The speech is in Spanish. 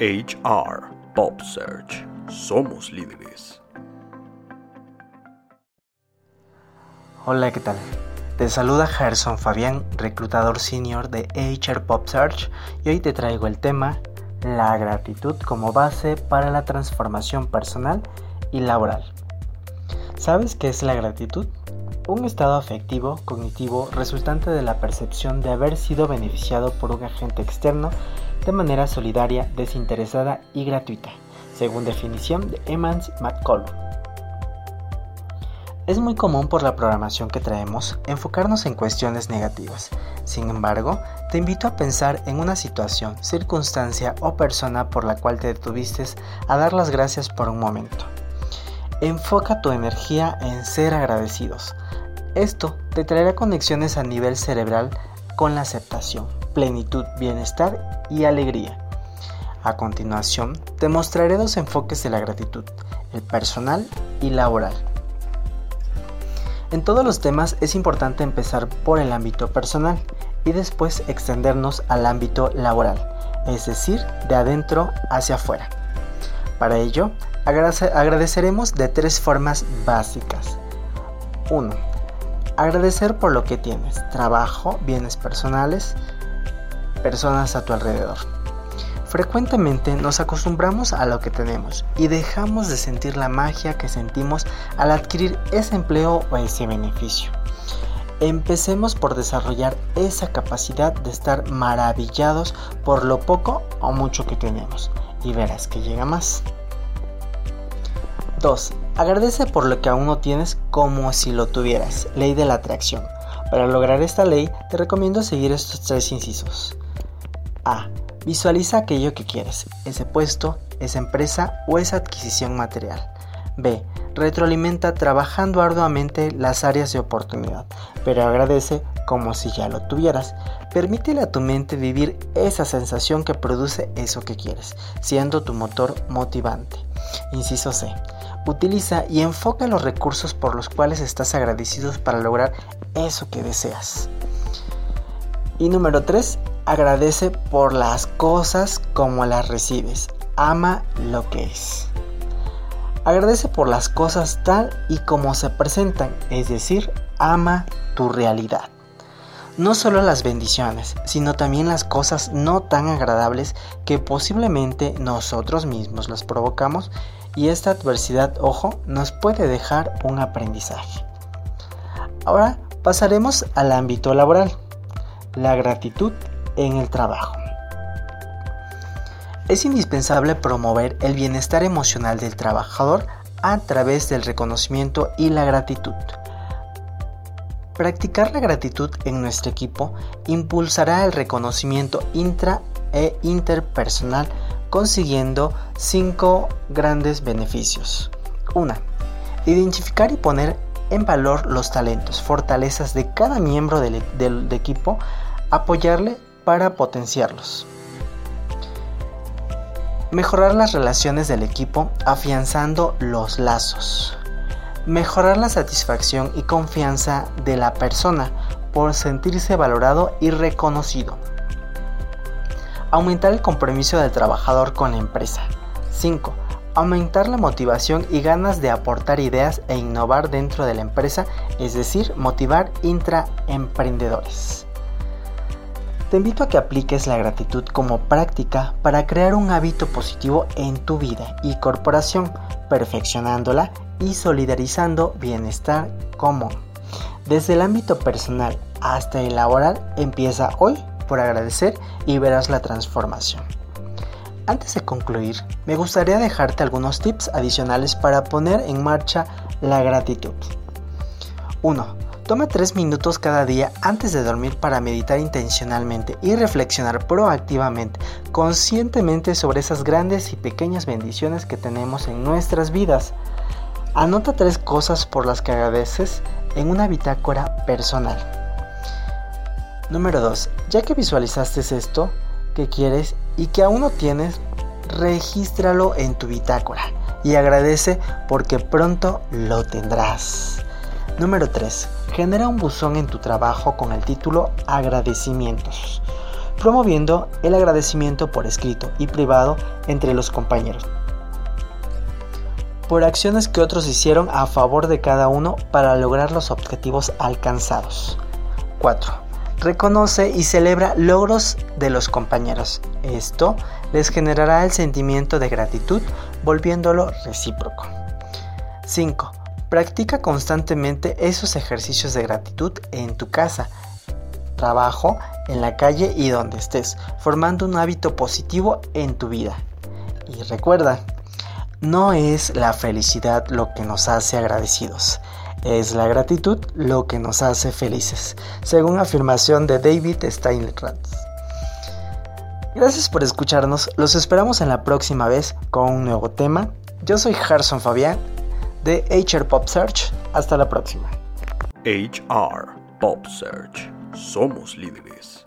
HR Pop Search. Somos líderes. Hola, ¿qué tal? Te saluda Gerson Fabián, reclutador senior de HR Pop Search, y hoy te traigo el tema La gratitud como base para la transformación personal y laboral. ¿Sabes qué es la gratitud? Un estado afectivo, cognitivo, resultante de la percepción de haber sido beneficiado por un agente externo de manera solidaria, desinteresada y gratuita, según definición de Emmons McCollum. Es muy común por la programación que traemos enfocarnos en cuestiones negativas. Sin embargo, te invito a pensar en una situación, circunstancia o persona por la cual te detuviste a dar las gracias por un momento. Enfoca tu energía en ser agradecidos. Esto te traerá conexiones a nivel cerebral con la aceptación, plenitud, bienestar y alegría. A continuación, te mostraré dos enfoques de la gratitud, el personal y laboral. En todos los temas es importante empezar por el ámbito personal y después extendernos al ámbito laboral, es decir, de adentro hacia afuera. Para ello, agradeceremos de tres formas básicas. 1. Agradecer por lo que tienes, trabajo, bienes personales, personas a tu alrededor. Frecuentemente nos acostumbramos a lo que tenemos y dejamos de sentir la magia que sentimos al adquirir ese empleo o ese beneficio. Empecemos por desarrollar esa capacidad de estar maravillados por lo poco o mucho que tenemos y verás que llega más. 2. Agradece por lo que aún no tienes como si lo tuvieras. Ley de la atracción. Para lograr esta ley te recomiendo seguir estos tres incisos. A. Visualiza aquello que quieres, ese puesto, esa empresa o esa adquisición material. B. Retroalimenta trabajando arduamente las áreas de oportunidad, pero agradece como si ya lo tuvieras. Permítele a tu mente vivir esa sensación que produce eso que quieres, siendo tu motor motivante. Inciso C. Utiliza y enfoca los recursos por los cuales estás agradecido para lograr eso que deseas. Y número 3. Agradece por las cosas como las recibes. Ama lo que es. Agradece por las cosas tal y como se presentan, es decir, ama tu realidad. No solo las bendiciones, sino también las cosas no tan agradables que posiblemente nosotros mismos las provocamos y esta adversidad, ojo, nos puede dejar un aprendizaje. Ahora pasaremos al ámbito laboral. La gratitud en el trabajo. Es indispensable promover el bienestar emocional del trabajador a través del reconocimiento y la gratitud. Practicar la gratitud en nuestro equipo impulsará el reconocimiento intra e interpersonal consiguiendo cinco grandes beneficios. 1. Identificar y poner en valor los talentos, fortalezas de cada miembro del, del equipo, apoyarle para potenciarlos. Mejorar las relaciones del equipo afianzando los lazos. Mejorar la satisfacción y confianza de la persona por sentirse valorado y reconocido. Aumentar el compromiso del trabajador con la empresa. 5. Aumentar la motivación y ganas de aportar ideas e innovar dentro de la empresa, es decir, motivar intraemprendedores. Te invito a que apliques la gratitud como práctica para crear un hábito positivo en tu vida y corporación, perfeccionándola y solidarizando bienestar común. Desde el ámbito personal hasta el laboral, empieza hoy por agradecer y verás la transformación. Antes de concluir, me gustaría dejarte algunos tips adicionales para poner en marcha la gratitud. 1. Toma 3 minutos cada día antes de dormir para meditar intencionalmente y reflexionar proactivamente, conscientemente sobre esas grandes y pequeñas bendiciones que tenemos en nuestras vidas. Anota tres cosas por las que agradeces en una bitácora personal. Número 2. Ya que visualizaste esto que quieres y que aún no tienes, regístralo en tu bitácora y agradece porque pronto lo tendrás. Número 3. Genera un buzón en tu trabajo con el título Agradecimientos. promoviendo el agradecimiento por escrito y privado entre los compañeros por acciones que otros hicieron a favor de cada uno para lograr los objetivos alcanzados. 4. Reconoce y celebra logros de los compañeros. Esto les generará el sentimiento de gratitud volviéndolo recíproco. 5. Practica constantemente esos ejercicios de gratitud en tu casa, trabajo, en la calle y donde estés, formando un hábito positivo en tu vida. Y recuerda, no es la felicidad lo que nos hace agradecidos, es la gratitud lo que nos hace felices, según afirmación de David Steinratz. Gracias por escucharnos, los esperamos en la próxima vez con un nuevo tema. Yo soy Harrison Fabián de HR Pop Search. Hasta la próxima. HR Pop Search. Somos líderes.